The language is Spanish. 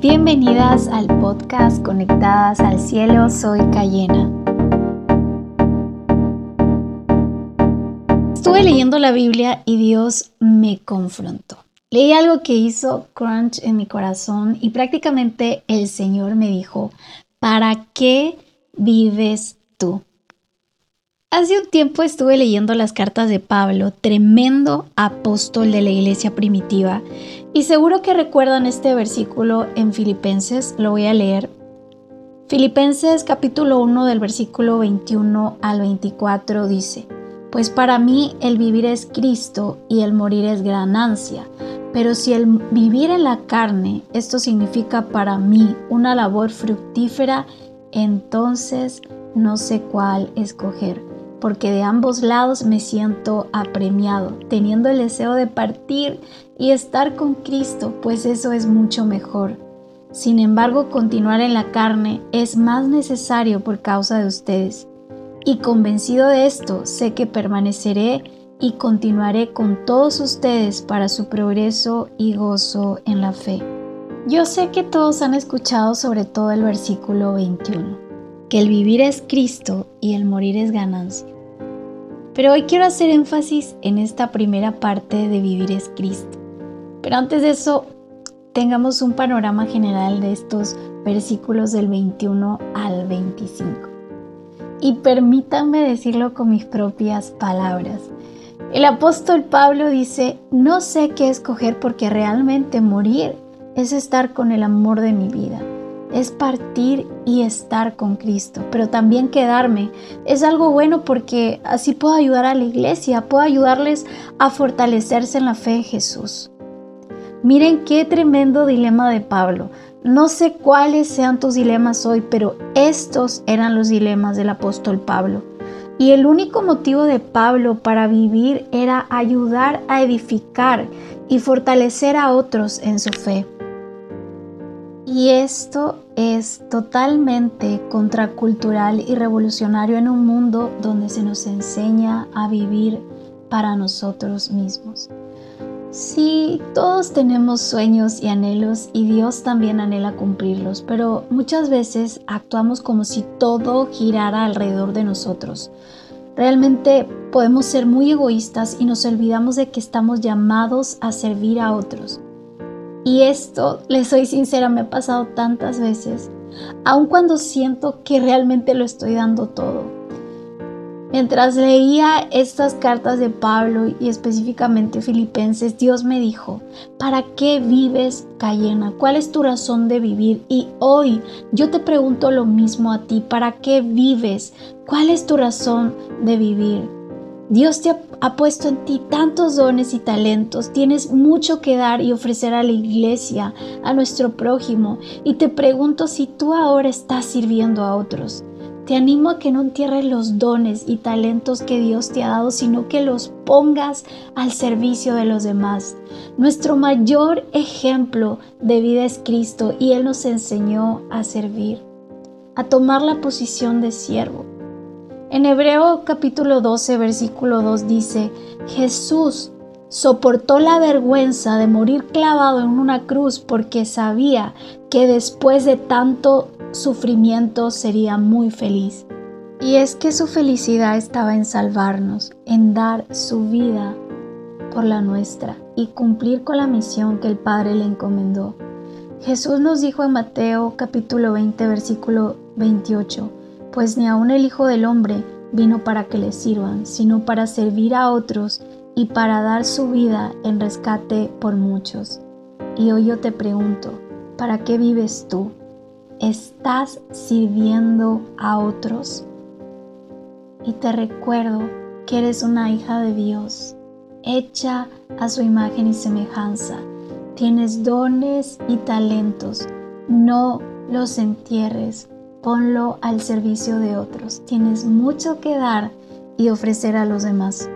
Bienvenidas al podcast Conectadas al Cielo, soy Cayena. Estuve leyendo la Biblia y Dios me confrontó. Leí algo que hizo crunch en mi corazón y prácticamente el Señor me dijo, ¿para qué vives tú? Hace un tiempo estuve leyendo las cartas de Pablo, tremendo apóstol de la iglesia primitiva, y seguro que recuerdan este versículo en Filipenses, lo voy a leer. Filipenses capítulo 1 del versículo 21 al 24 dice, Pues para mí el vivir es Cristo y el morir es ganancia, pero si el vivir en la carne, esto significa para mí una labor fructífera, entonces no sé cuál escoger porque de ambos lados me siento apremiado, teniendo el deseo de partir y estar con Cristo, pues eso es mucho mejor. Sin embargo, continuar en la carne es más necesario por causa de ustedes. Y convencido de esto, sé que permaneceré y continuaré con todos ustedes para su progreso y gozo en la fe. Yo sé que todos han escuchado sobre todo el versículo 21 que el vivir es Cristo y el morir es ganancia. Pero hoy quiero hacer énfasis en esta primera parte de vivir es Cristo. Pero antes de eso, tengamos un panorama general de estos versículos del 21 al 25. Y permítanme decirlo con mis propias palabras. El apóstol Pablo dice, no sé qué escoger porque realmente morir es estar con el amor de mi vida es partir y estar con Cristo, pero también quedarme. Es algo bueno porque así puedo ayudar a la iglesia, puedo ayudarles a fortalecerse en la fe de Jesús. Miren qué tremendo dilema de Pablo. No sé cuáles sean tus dilemas hoy, pero estos eran los dilemas del apóstol Pablo. Y el único motivo de Pablo para vivir era ayudar a edificar y fortalecer a otros en su fe. Y esto es totalmente contracultural y revolucionario en un mundo donde se nos enseña a vivir para nosotros mismos. Sí, todos tenemos sueños y anhelos y Dios también anhela cumplirlos, pero muchas veces actuamos como si todo girara alrededor de nosotros. Realmente podemos ser muy egoístas y nos olvidamos de que estamos llamados a servir a otros. Y esto, les soy sincera, me ha pasado tantas veces, aun cuando siento que realmente lo estoy dando todo. Mientras leía estas cartas de Pablo y específicamente Filipenses, Dios me dijo, ¿para qué vives, Cayena? ¿Cuál es tu razón de vivir? Y hoy yo te pregunto lo mismo a ti, ¿para qué vives? ¿Cuál es tu razón de vivir? Dios te ha, puesto en ti tantos dones y talentos, tienes mucho que dar y ofrecer a la iglesia, a nuestro prójimo, y te pregunto si tú ahora estás sirviendo a otros. Te animo a que no entierres los dones y talentos que Dios te ha dado, sino que los pongas al servicio de los demás. Nuestro mayor ejemplo de vida es Cristo y Él nos enseñó a servir, a tomar la posición de siervo. En Hebreo capítulo 12, versículo 2 dice, Jesús soportó la vergüenza de morir clavado en una cruz porque sabía que después de tanto sufrimiento sería muy feliz. Y es que su felicidad estaba en salvarnos, en dar su vida por la nuestra y cumplir con la misión que el Padre le encomendó. Jesús nos dijo en Mateo capítulo 20 versículo 28, pues ni aun el Hijo del Hombre vino para que le sirvan, sino para servir a otros y para dar su vida en rescate por muchos. Y hoy yo te pregunto, ¿para qué vives tú? ¿Estás sirviendo a otros? Y te recuerdo que eres una hija de Dios, hecha a su imagen y semejanza. Tienes dones y talentos. No los entierres, ponlo al servicio de otros. Tienes mucho que dar y ofrecer a los demás.